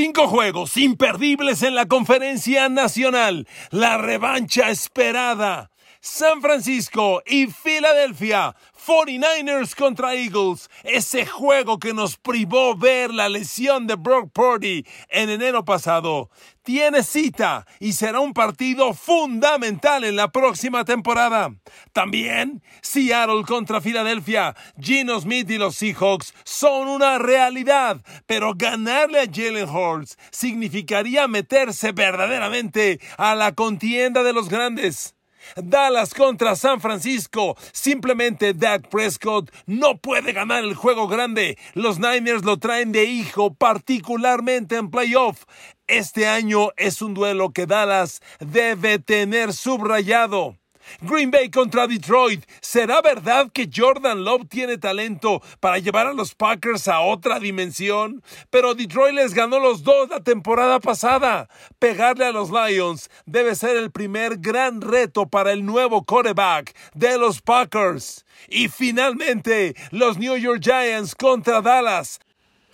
Cinco juegos imperdibles en la conferencia nacional. La revancha esperada. San Francisco y Filadelfia 49ers contra Eagles, ese juego que nos privó ver la lesión de Brock Purdy en enero pasado, tiene cita y será un partido fundamental en la próxima temporada. También Seattle contra Filadelfia, Gino Smith y los Seahawks son una realidad, pero ganarle a Jalen Hurts significaría meterse verdaderamente a la contienda de los grandes. Dallas contra San Francisco. Simplemente Dak Prescott no puede ganar el juego grande. Los Niners lo traen de hijo, particularmente en playoff. Este año es un duelo que Dallas debe tener subrayado. Green Bay contra Detroit. ¿Será verdad que Jordan Love tiene talento para llevar a los Packers a otra dimensión? Pero Detroit les ganó los dos la temporada pasada. Pegarle a los Lions debe ser el primer gran reto para el nuevo quarterback de los Packers. Y finalmente, los New York Giants contra Dallas.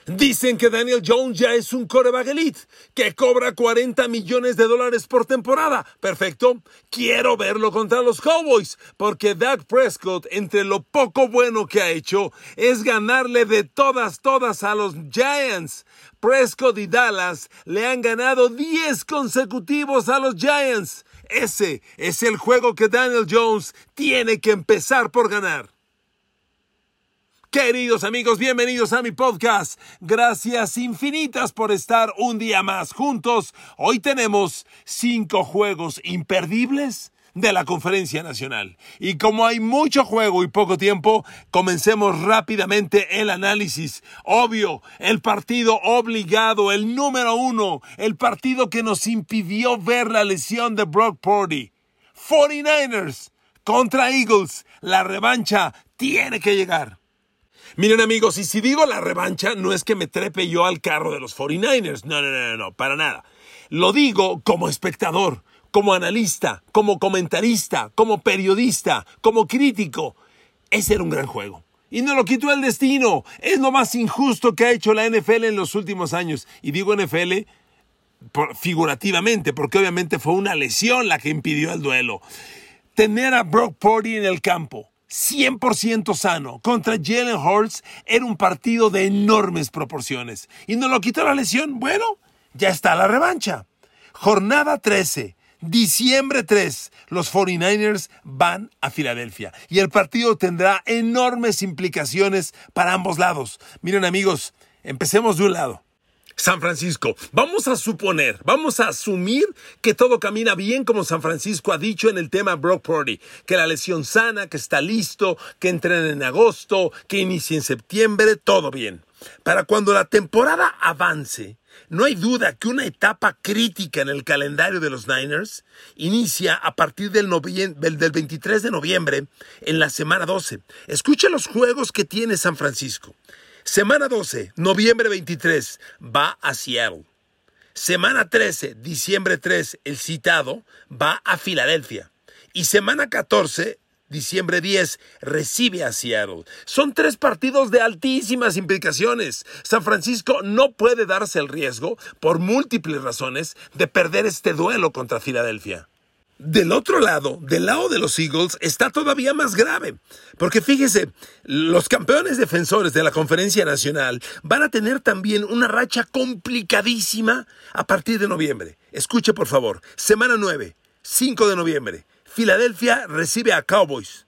Dicen que Daniel Jones ya es un coreback elite, que cobra 40 millones de dólares por temporada. Perfecto. Quiero verlo contra los Cowboys, porque Dak Prescott, entre lo poco bueno que ha hecho, es ganarle de todas, todas a los Giants. Prescott y Dallas le han ganado 10 consecutivos a los Giants. Ese es el juego que Daniel Jones tiene que empezar por ganar. Queridos amigos, bienvenidos a mi podcast. Gracias infinitas por estar un día más juntos. Hoy tenemos cinco juegos imperdibles de la conferencia nacional. Y como hay mucho juego y poco tiempo, comencemos rápidamente el análisis. Obvio, el partido obligado, el número uno, el partido que nos impidió ver la lesión de Brock Purdy. 49ers contra Eagles. La revancha tiene que llegar. Miren amigos, y si digo la revancha, no es que me trepe yo al carro de los 49ers, no, no, no, no, para nada. Lo digo como espectador, como analista, como comentarista, como periodista, como crítico. Ese era un gran juego. Y no lo quitó el destino. Es lo más injusto que ha hecho la NFL en los últimos años. Y digo NFL figurativamente, porque obviamente fue una lesión la que impidió el duelo. Tener a Brock Purdy en el campo, 100% sano contra Jalen Hurts era un partido de enormes proporciones. ¿Y no lo quitó la lesión? Bueno, ya está la revancha. Jornada 13. Diciembre 3, los 49ers van a Filadelfia y el partido tendrá enormes implicaciones para ambos lados. Miren amigos, empecemos de un lado. San Francisco. Vamos a suponer, vamos a asumir que todo camina bien como San Francisco ha dicho en el tema Brock Purdy, que la lesión sana, que está listo, que entren en agosto, que inicie en septiembre, todo bien. Para cuando la temporada avance, no hay duda que una etapa crítica en el calendario de los Niners inicia a partir del, del 23 de noviembre en la semana 12. Escucha los juegos que tiene San Francisco. Semana 12, noviembre 23, va a Seattle. Semana 13, diciembre 3, el citado va a Filadelfia. Y semana 14, diciembre 10, recibe a Seattle. Son tres partidos de altísimas implicaciones. San Francisco no puede darse el riesgo, por múltiples razones, de perder este duelo contra Filadelfia. Del otro lado, del lado de los Eagles, está todavía más grave. Porque fíjese, los campeones defensores de la Conferencia Nacional van a tener también una racha complicadísima a partir de noviembre. Escuche por favor, semana 9, 5 de noviembre, Filadelfia recibe a Cowboys.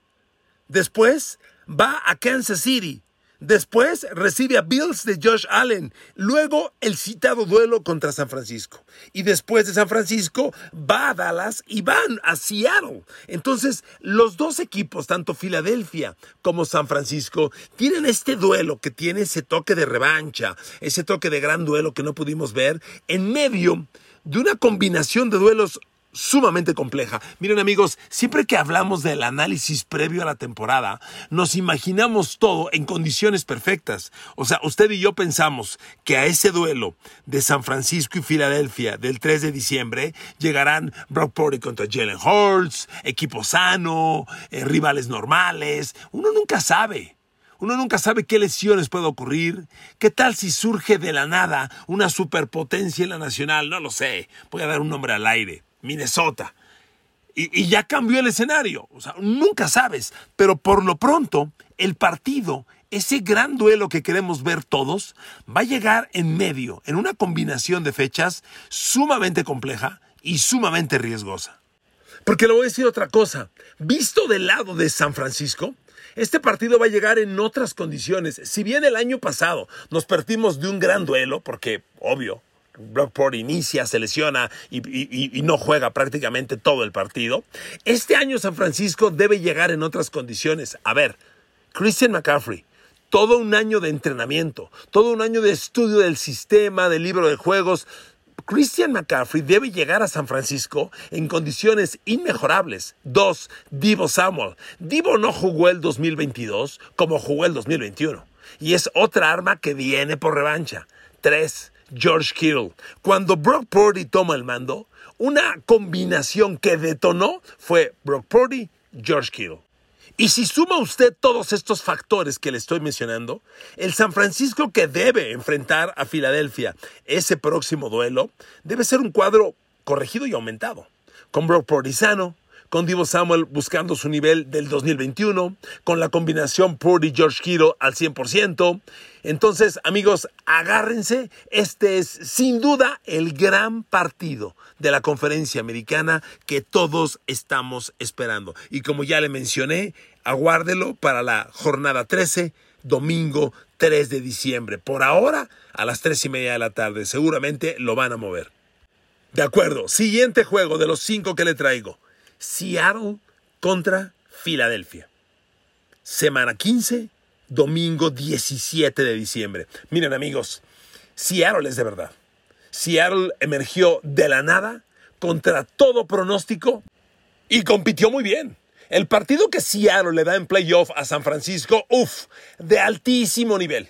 Después va a Kansas City, Después recibe a Bills de Josh Allen. Luego el citado duelo contra San Francisco. Y después de San Francisco va a Dallas y van a Seattle. Entonces los dos equipos, tanto Filadelfia como San Francisco, tienen este duelo que tiene ese toque de revancha, ese toque de gran duelo que no pudimos ver en medio de una combinación de duelos sumamente compleja. Miren amigos, siempre que hablamos del análisis previo a la temporada, nos imaginamos todo en condiciones perfectas. O sea, usted y yo pensamos que a ese duelo de San Francisco y Filadelfia del 3 de diciembre llegarán Brock Purdy contra Jalen Hurts, equipo sano, eh, rivales normales. Uno nunca sabe. Uno nunca sabe qué lesiones puede ocurrir. ¿Qué tal si surge de la nada una superpotencia en la nacional? No lo sé. Voy a dar un nombre al aire. Minnesota. Y, ya cambió el escenario. O sea, nunca sabes. Pero por lo pronto, el partido, ese gran duelo que queremos ver todos, va a llegar en medio, en una combinación de fechas sumamente compleja y sumamente riesgosa. Porque le voy a decir otra cosa. Visto del lado de San Francisco, este partido va a llegar en otras condiciones. Si bien el año pasado nos perdimos de un gran duelo, porque obvio, Brockport inicia, se lesiona y, y, no juega prácticamente todo el partido. Este año San Francisco debe llegar en otras condiciones. A ver, Christian McCaffrey, todo un año de entrenamiento, todo un año de estudio del sistema, del libro de juegos. Christian McCaffrey debe llegar a San Francisco en condiciones inmejorables. Dos, Divo Samuel. Divo no jugó el 2022 como jugó el 2021. Y es otra arma que viene por revancha. Tres, George Kittle. Cuando Brock Purdy toma el mando, una combinación que detonó fue Brock Purdy, George Kittle. Y si suma usted todos estos factores que le estoy mencionando, el San Francisco que debe enfrentar a Filadelfia ese próximo duelo debe ser un cuadro corregido y aumentado, con Brock Purdy sano, con Divo Samuel buscando su nivel del 2021, con la combinación Purdy George Kittle al 100%. Entonces, amigos, agárrense, este es sin duda el gran partido de la conferencia americana que todos estamos esperando. Y como ya le mencioné, aguárdelo para la jornada 13, domingo 3 de diciembre. Por ahora, a las 3 y media de la tarde, seguramente lo van a mover. De acuerdo, siguiente juego de los cinco que le traigo. Seattle contra Filadelfia. Semana 15, domingo 17 de diciembre. Miren amigos, Seattle es de verdad. Seattle emergió de la nada contra todo pronóstico y compitió muy bien. El partido que Seattle le da en playoff a San Francisco, uff, de altísimo nivel.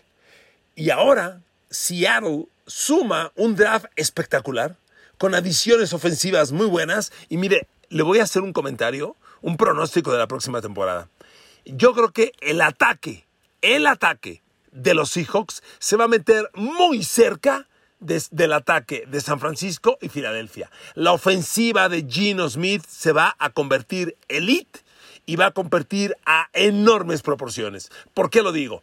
Y ahora Seattle suma un draft espectacular, con adiciones ofensivas muy buenas. Y mire, le voy a hacer un comentario, un pronóstico de la próxima temporada. Yo creo que el ataque, el ataque de los Seahawks se va a meter muy cerca del ataque de San Francisco y Filadelfia. La ofensiva de Gino Smith se va a convertir elite y va a convertir a enormes proporciones. ¿Por qué lo digo?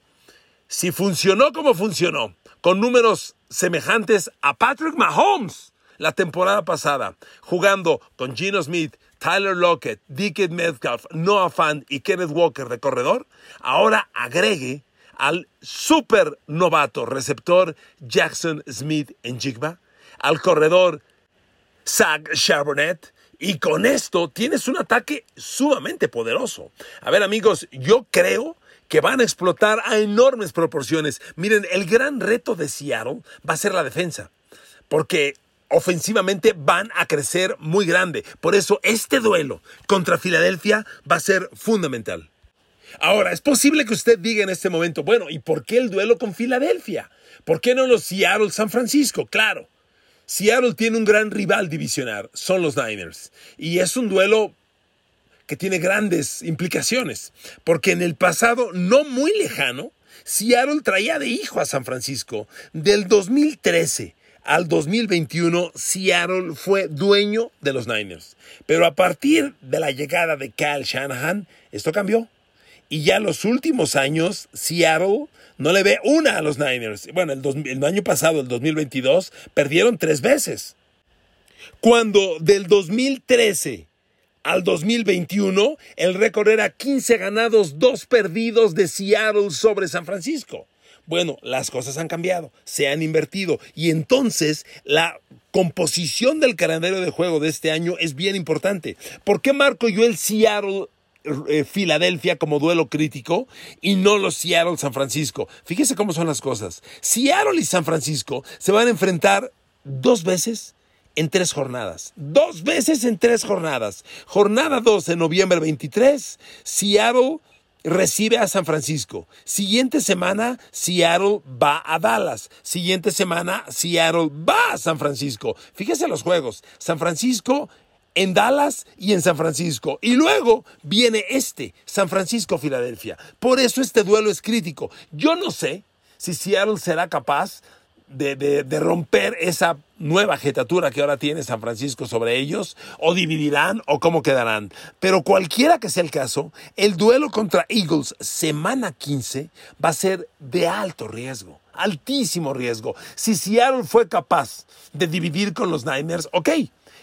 Si funcionó como funcionó, con números semejantes a Patrick Mahomes, la temporada pasada, jugando con Gino Smith, Tyler Lockett, Dickett Metcalf, Noah Fant y Kenneth Walker de corredor, ahora agregue al super novato receptor Jackson Smith en Jigba, al corredor Zach Charbonnet, y con esto tienes un ataque sumamente poderoso. A ver amigos, yo creo que van a explotar a enormes proporciones. Miren, el gran reto de Seattle va a ser la defensa, porque ofensivamente van a crecer muy grande. Por eso este duelo contra Filadelfia va a ser fundamental. Ahora, es posible que usted diga en este momento, bueno, ¿y por qué el duelo con Filadelfia? ¿Por qué no los Seattle San Francisco? Claro, Seattle tiene un gran rival divisionar, son los Niners. Y es un duelo que tiene grandes implicaciones, porque en el pasado no muy lejano, Seattle traía de hijo a San Francisco. Del 2013 al 2021, Seattle fue dueño de los Niners. Pero a partir de la llegada de Kyle Shanahan, esto cambió. Y ya los últimos años, Seattle no le ve una a los Niners. Bueno, el, el año pasado, el 2022, perdieron tres veces. Cuando del 2013 al 2021, el récord era 15 ganados, 2 perdidos de Seattle sobre San Francisco. Bueno, las cosas han cambiado, se han invertido y entonces la composición del calendario de juego de este año es bien importante. ¿Por qué marco yo el Seattle eh, Filadelfia como duelo crítico y no los Seattle San Francisco. Fíjese cómo son las cosas. Seattle y San Francisco se van a enfrentar dos veces en tres jornadas. Dos veces en tres jornadas. Jornada 2 en noviembre 23, Seattle recibe a San Francisco. Siguiente semana, Seattle va a Dallas. Siguiente semana, Seattle va a San Francisco. Fíjese los juegos. San Francisco en Dallas y en San Francisco. Y luego viene este, San Francisco-Filadelfia. Por eso este duelo es crítico. Yo no sé si Seattle será capaz de, romper esa nueva jetatura que ahora tiene San Francisco sobre ellos, o dividirán o cómo quedarán. Pero cualquiera que sea el caso, el duelo contra Eagles semana 15 va a ser de alto riesgo, altísimo riesgo. Si Seattle fue capaz de dividir con los Niners, ok,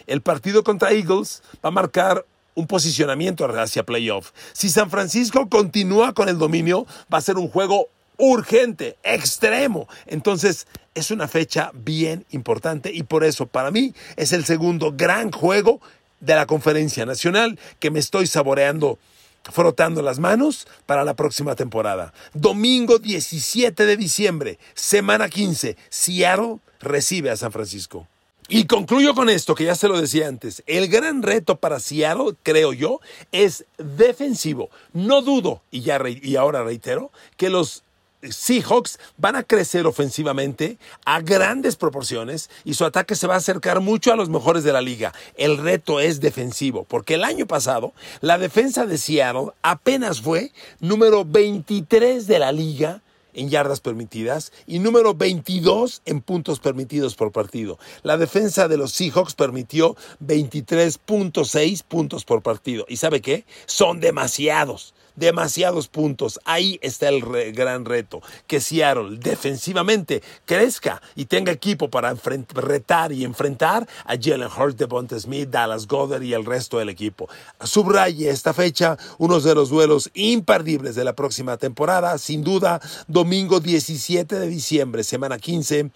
el partido contra Eagles va a marcar un posicionamiento hacia playoff. Si San Francisco continúa con el dominio, va a ser un juego urgente, extremo. Entonces, es una fecha bien importante y por eso para mí es el segundo gran juego de la conferencia nacional que me estoy saboreando frotando las manos para la próxima temporada. Domingo 17 de diciembre, semana 15, Seattle recibe a San Francisco. Y concluyo con esto, que ya se lo decía antes. El gran reto para Seattle, creo yo, es defensivo. No dudo, y, ya y ahora reitero, que los Seahawks van a crecer ofensivamente a grandes proporciones y su ataque se va a acercar mucho a los mejores de la liga. El reto es defensivo, porque el año pasado la defensa de Seattle apenas fue número 23 de la liga en yardas permitidas y número 22 en puntos permitidos por partido. La defensa de los Seahawks permitió 23.6 puntos por partido. ¿Y sabe qué? Son demasiados demasiados puntos. Ahí está el gran reto, que Seattle defensivamente crezca y tenga equipo para retar y enfrentar a Jalen Hurts, Devonta Smith, Dallas Goddard y el resto del equipo. Subraye esta fecha, uno de los duelos imperdibles de la próxima temporada, sin duda, domingo 17 de diciembre, semana 15,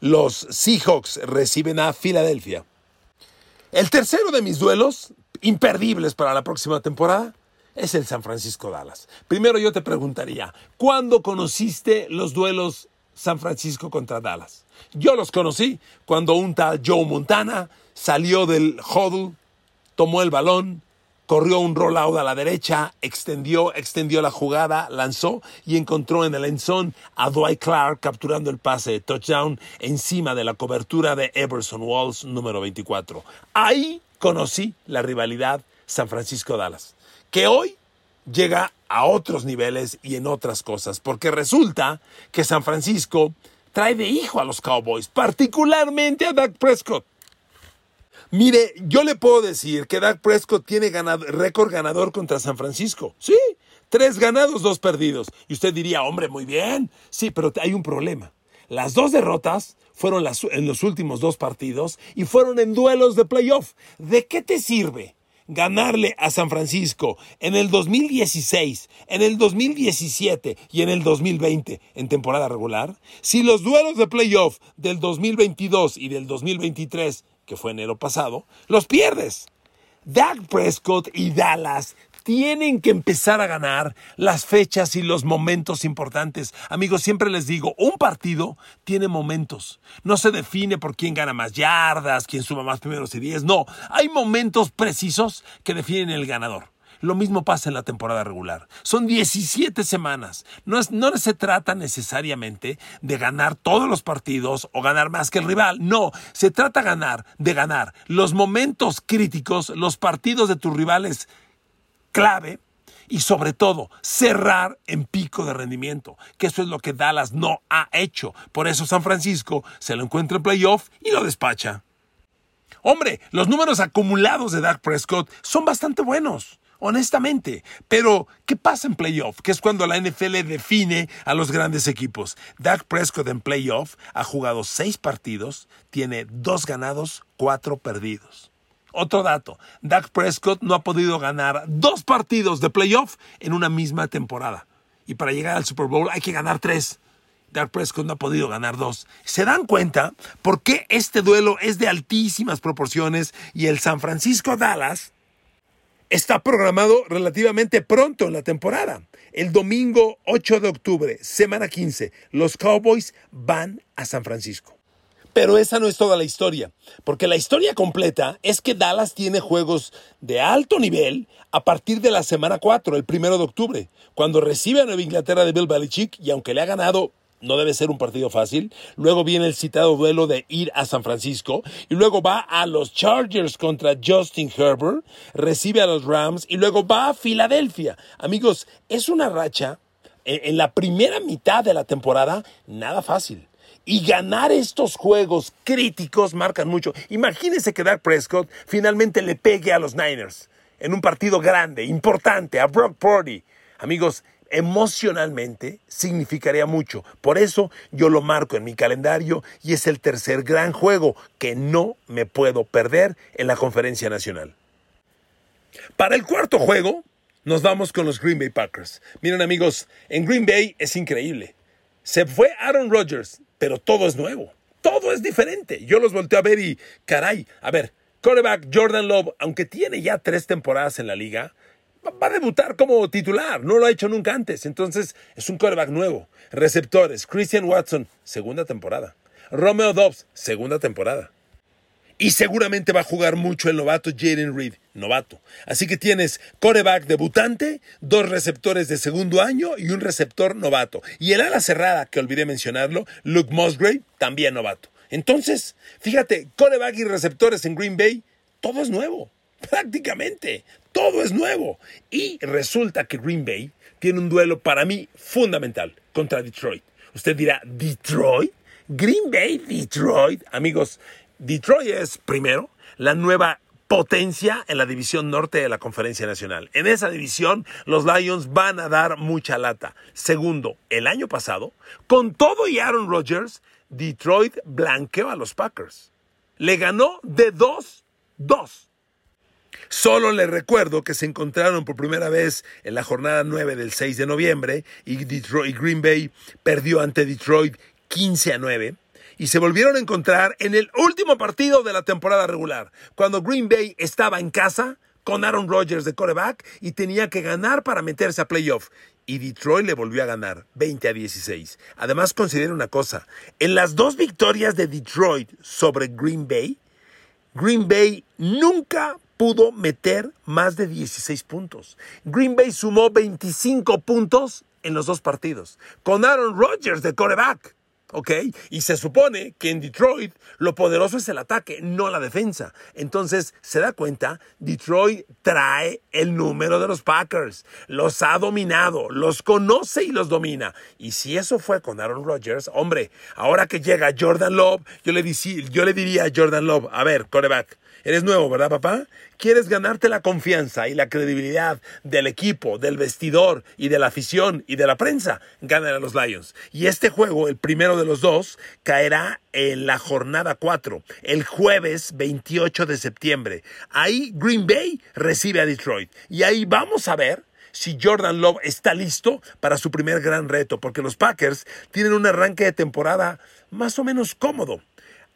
los Seahawks reciben a Filadelfia. El tercero de mis duelos imperdibles para la próxima temporada es el San Francisco Dallas. Primero yo te preguntaría, ¿cuándo conociste los duelos San Francisco contra Dallas? Yo los conocí cuando un tal Joe Montana salió del huddle, tomó el balón, corrió un rollout a la derecha, extendió, extendió la jugada, lanzó y encontró en el enzón a Dwight Clark capturando el pase de touchdown encima de la cobertura de Everson Walls número 24. Ahí conocí la rivalidad San Francisco-Dallas que hoy llega a otros niveles y en otras cosas, porque resulta que San Francisco trae de hijo a los Cowboys, particularmente a Dak Prescott. Mire, yo le puedo decir que Dak Prescott tiene récord ganador contra San Francisco. Sí, tres ganados, dos perdidos. Y usted diría, hombre, muy bien. Sí, pero hay un problema. Las dos derrotas fueron en los últimos dos partidos y fueron en duelos de playoff. ¿De qué te sirve ganarle a San Francisco en el 2016, en el 2017 y en el 2020 en temporada regular, si los duelos de playoff del 2022 y del 2023, que fue enero pasado, los pierdes. Dak Prescott y Dallas tienen que empezar a ganar las fechas y los momentos importantes. Amigos, siempre les digo, un partido tiene momentos. No se define por quién gana más yardas, quién suma más primeros y diez. No, hay momentos precisos que definen el ganador. Lo mismo pasa en la temporada regular. Son 17 semanas. No, no, se trata necesariamente de ganar todos los partidos o ganar más que el rival. No, se trata ganar, de ganar los momentos críticos, los partidos de tus rivales clave y sobre todo cerrar en pico de rendimiento, que eso es lo que Dallas no ha hecho. Por eso San Francisco se lo encuentra en playoff y lo despacha. Hombre, los números acumulados de Dak Prescott son bastante buenos, honestamente. Pero, ¿qué pasa en playoff? Que es cuando la NFL define a los grandes equipos. Dak Prescott en playoff ha jugado seis partidos, tiene dos ganados, cuatro perdidos. Otro dato, Dak Prescott no ha podido ganar dos partidos de playoff en una misma temporada. Y para llegar al Super Bowl hay que ganar tres. Dak Prescott no ha podido ganar dos. ¿Se dan cuenta por qué este duelo es de altísimas proporciones y el San Francisco Dallas está programado relativamente pronto en la temporada? El domingo 8 de octubre, semana 15, los Cowboys van a San Francisco. Pero esa no es toda la historia, porque la historia completa es que Dallas tiene juegos de alto nivel a partir de la semana 4, el primero de octubre, cuando recibe a Nueva Inglaterra de Bill Belichick y aunque le ha ganado no debe ser un partido fácil. Luego viene el citado duelo de ir a San Francisco. Y luego va a los Chargers contra Justin Herbert. Recibe a los Rams. Y luego va a Filadelfia. Amigos, es una racha en la primera mitad de la temporada nada fácil. Y ganar estos juegos críticos marcan mucho. Imagínense que Dak Prescott finalmente le pegue a los Niners en un partido grande, importante, a Brock Purdy. Amigos, emocionalmente significaría mucho. Por eso yo lo marco en mi calendario y es el tercer gran juego que no me puedo perder en la conferencia nacional. Para el cuarto juego, nos vamos con los Green Bay Packers. Miren amigos, en Green Bay es increíble. Se fue Aaron Rodgers, pero todo es nuevo. Todo es diferente. Yo los volteo a ver y, caray, a ver, quarterback Jordan Love, aunque tiene ya tres temporadas en la liga, va a debutar como titular, no lo ha hecho nunca antes, entonces es un quarterback nuevo. Receptores, Christian Watson, segunda temporada. Romeo Dobbs, segunda temporada. Y seguramente va a jugar mucho el novato Jaden Reed, novato. Así que tienes coreback debutante, dos receptores de segundo año y un receptor novato. Y el ala cerrada, que olvidé mencionarlo, Luke Musgrave, también novato. Entonces, fíjate, coreback y receptores en Green Bay, todo es nuevo. Prácticamente, todo es nuevo. Y resulta que Green Bay tiene un duelo para mí fundamental contra Detroit. Usted dirá, ¿Detroit? Green Bay, Detroit. Amigos, Detroit es, primero, la nueva potencia en la división norte de la Conferencia Nacional. En esa división, los Lions van a dar mucha lata. Segundo, el año pasado, con todo y Aaron Rodgers, Detroit blanqueó a los Packers. Le ganó de 2-2. Solo le recuerdo que se encontraron por primera vez en la jornada 9 del 6 de noviembre y, Detroit, Green Bay perdió ante Detroit 15 a 9 y se volvieron a encontrar en el último partido de la temporada regular, cuando Green Bay estaba en casa con Aaron Rodgers de coreback y tenía que ganar para meterse a playoff. Y Detroit le volvió a ganar 20 a 16. Además, considera una cosa, en las dos victorias de Detroit sobre Green Bay, Green Bay nunca pudo meter más de 16 puntos. Green Bay sumó 25 puntos en los dos partidos, con Aaron Rodgers de coreback. ¿Ok? Y se supone que en Detroit lo poderoso es el ataque, no la defensa. Entonces, se da cuenta, Detroit trae el número de los Packers, los ha dominado, los conoce y los domina. Y si eso fue con Aaron Rodgers, hombre, ahora que llega Jordan Love, yo le, yo le diría a Jordan Love, a ver, coreback, Eres nuevo, ¿verdad, papá? Quieres ganarte la confianza y la credibilidad del equipo, del vestidor y de la afición y de la prensa. Ganan a los Lions. Y este juego, el primero de los dos, caerá en la jornada 4, el jueves 28 de septiembre. Ahí Green Bay recibe a Detroit. Y ahí vamos a ver si Jordan Love está listo para su primer gran reto, porque los Packers tienen un arranque de temporada más o menos cómodo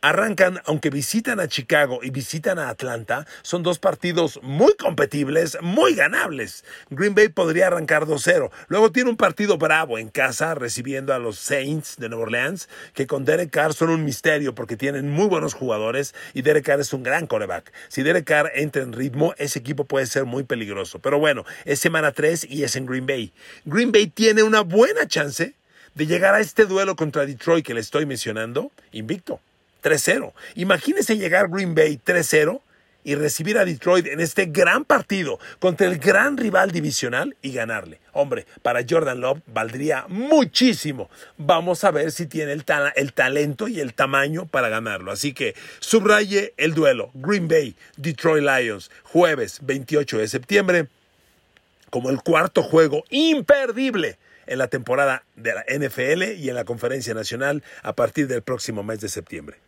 arrancan, aunque visitan a Chicago y visitan a Atlanta, son dos partidos muy competibles, muy ganables. Green Bay podría arrancar 2-0. Luego tiene un partido bravo en casa recibiendo a los Saints de Nueva Orleans, que con Derek Carr son un misterio porque tienen muy buenos jugadores y Derek Carr es un gran coreback. Si Derek Carr entra en ritmo, ese equipo puede ser muy peligroso. Pero bueno, es semana 3 y es en Green Bay. Green Bay tiene una buena chance de llegar a este duelo contra Detroit que le estoy mencionando invicto. 3-0. Imagínese llegar Green Bay 3-0 y recibir a Detroit en este gran partido contra el gran rival divisional y ganarle. Hombre, para Jordan Love valdría muchísimo. Vamos a ver si tiene el, el, talento y el tamaño para ganarlo. Así que subraye el duelo. Green Bay, Detroit Lions, jueves 28 de septiembre, como el cuarto juego imperdible en la temporada de la NFL y en la conferencia nacional a partir del próximo mes de septiembre.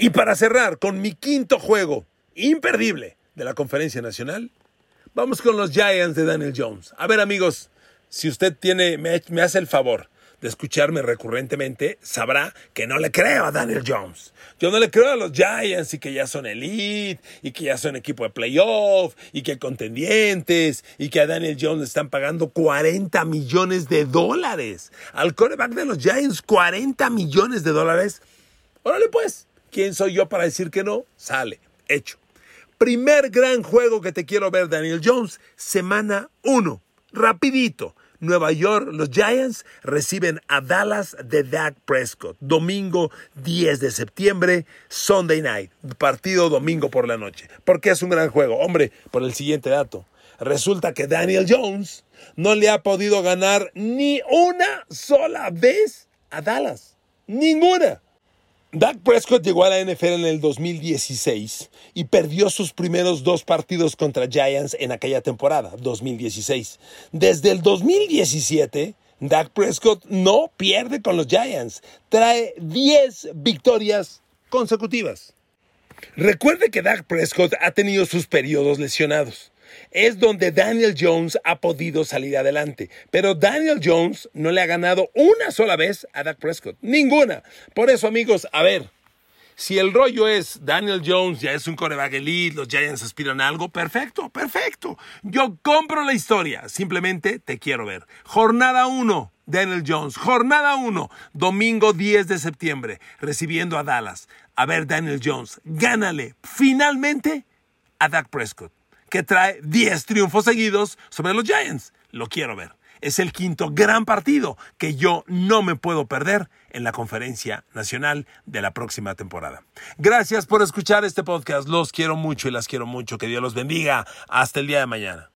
Y para cerrar con mi quinto juego imperdible de la Conferencia Nacional, vamos con los Giants de Daniel Jones. A ver amigos, si usted tiene, me, hace el favor de escucharme recurrentemente, sabrá que no le creo a Daniel Jones. Yo no le creo a los Giants y que ya son elite y que ya son equipo de playoff y que contendientes y que a Daniel Jones le están pagando 40 millones de dólares. Al quarterback de los Giants, 40 millones de dólares. Órale pues, ¿Quién soy yo para decir que no? Sale, hecho. Primer gran juego que te quiero ver, Daniel Jones, semana 1. Rapidito. Nueva York, los Giants reciben a Dallas de Dak Prescott. Domingo 10 de septiembre, Sunday Night. Partido domingo por la noche. ¿Por qué es un gran juego? Hombre, por el siguiente dato. Resulta que Daniel Jones no le ha podido ganar ni una sola vez a Dallas. Ninguna. Dak Prescott llegó a la NFL en el 2016 y perdió sus primeros dos partidos contra Giants en aquella temporada, 2016. Desde el 2017, Dak Prescott no pierde con los Giants. Trae 10 victorias consecutivas. Recuerde que Dak Prescott ha tenido sus periodos lesionados es donde Daniel Jones ha podido salir adelante. Pero Daniel Jones no le ha ganado una sola vez a Dak Prescott. Ninguna. Por eso, amigos, a ver. Si el rollo es Daniel Jones ya es un coreback elite, los Giants aspiran a algo, perfecto, perfecto. Yo compro la historia, simplemente te quiero ver. Jornada 1, Daniel Jones. Jornada 1, domingo 10 de septiembre, recibiendo a Dallas. A ver, Daniel Jones, gánale finalmente a Dak Prescott que trae 10 triunfos seguidos sobre los Giants. Lo quiero ver. Es el quinto gran partido que yo no me puedo perder en la conferencia nacional de la próxima temporada. Gracias por escuchar este podcast. Los quiero mucho y las quiero mucho. Que Dios los bendiga. Hasta el día de mañana.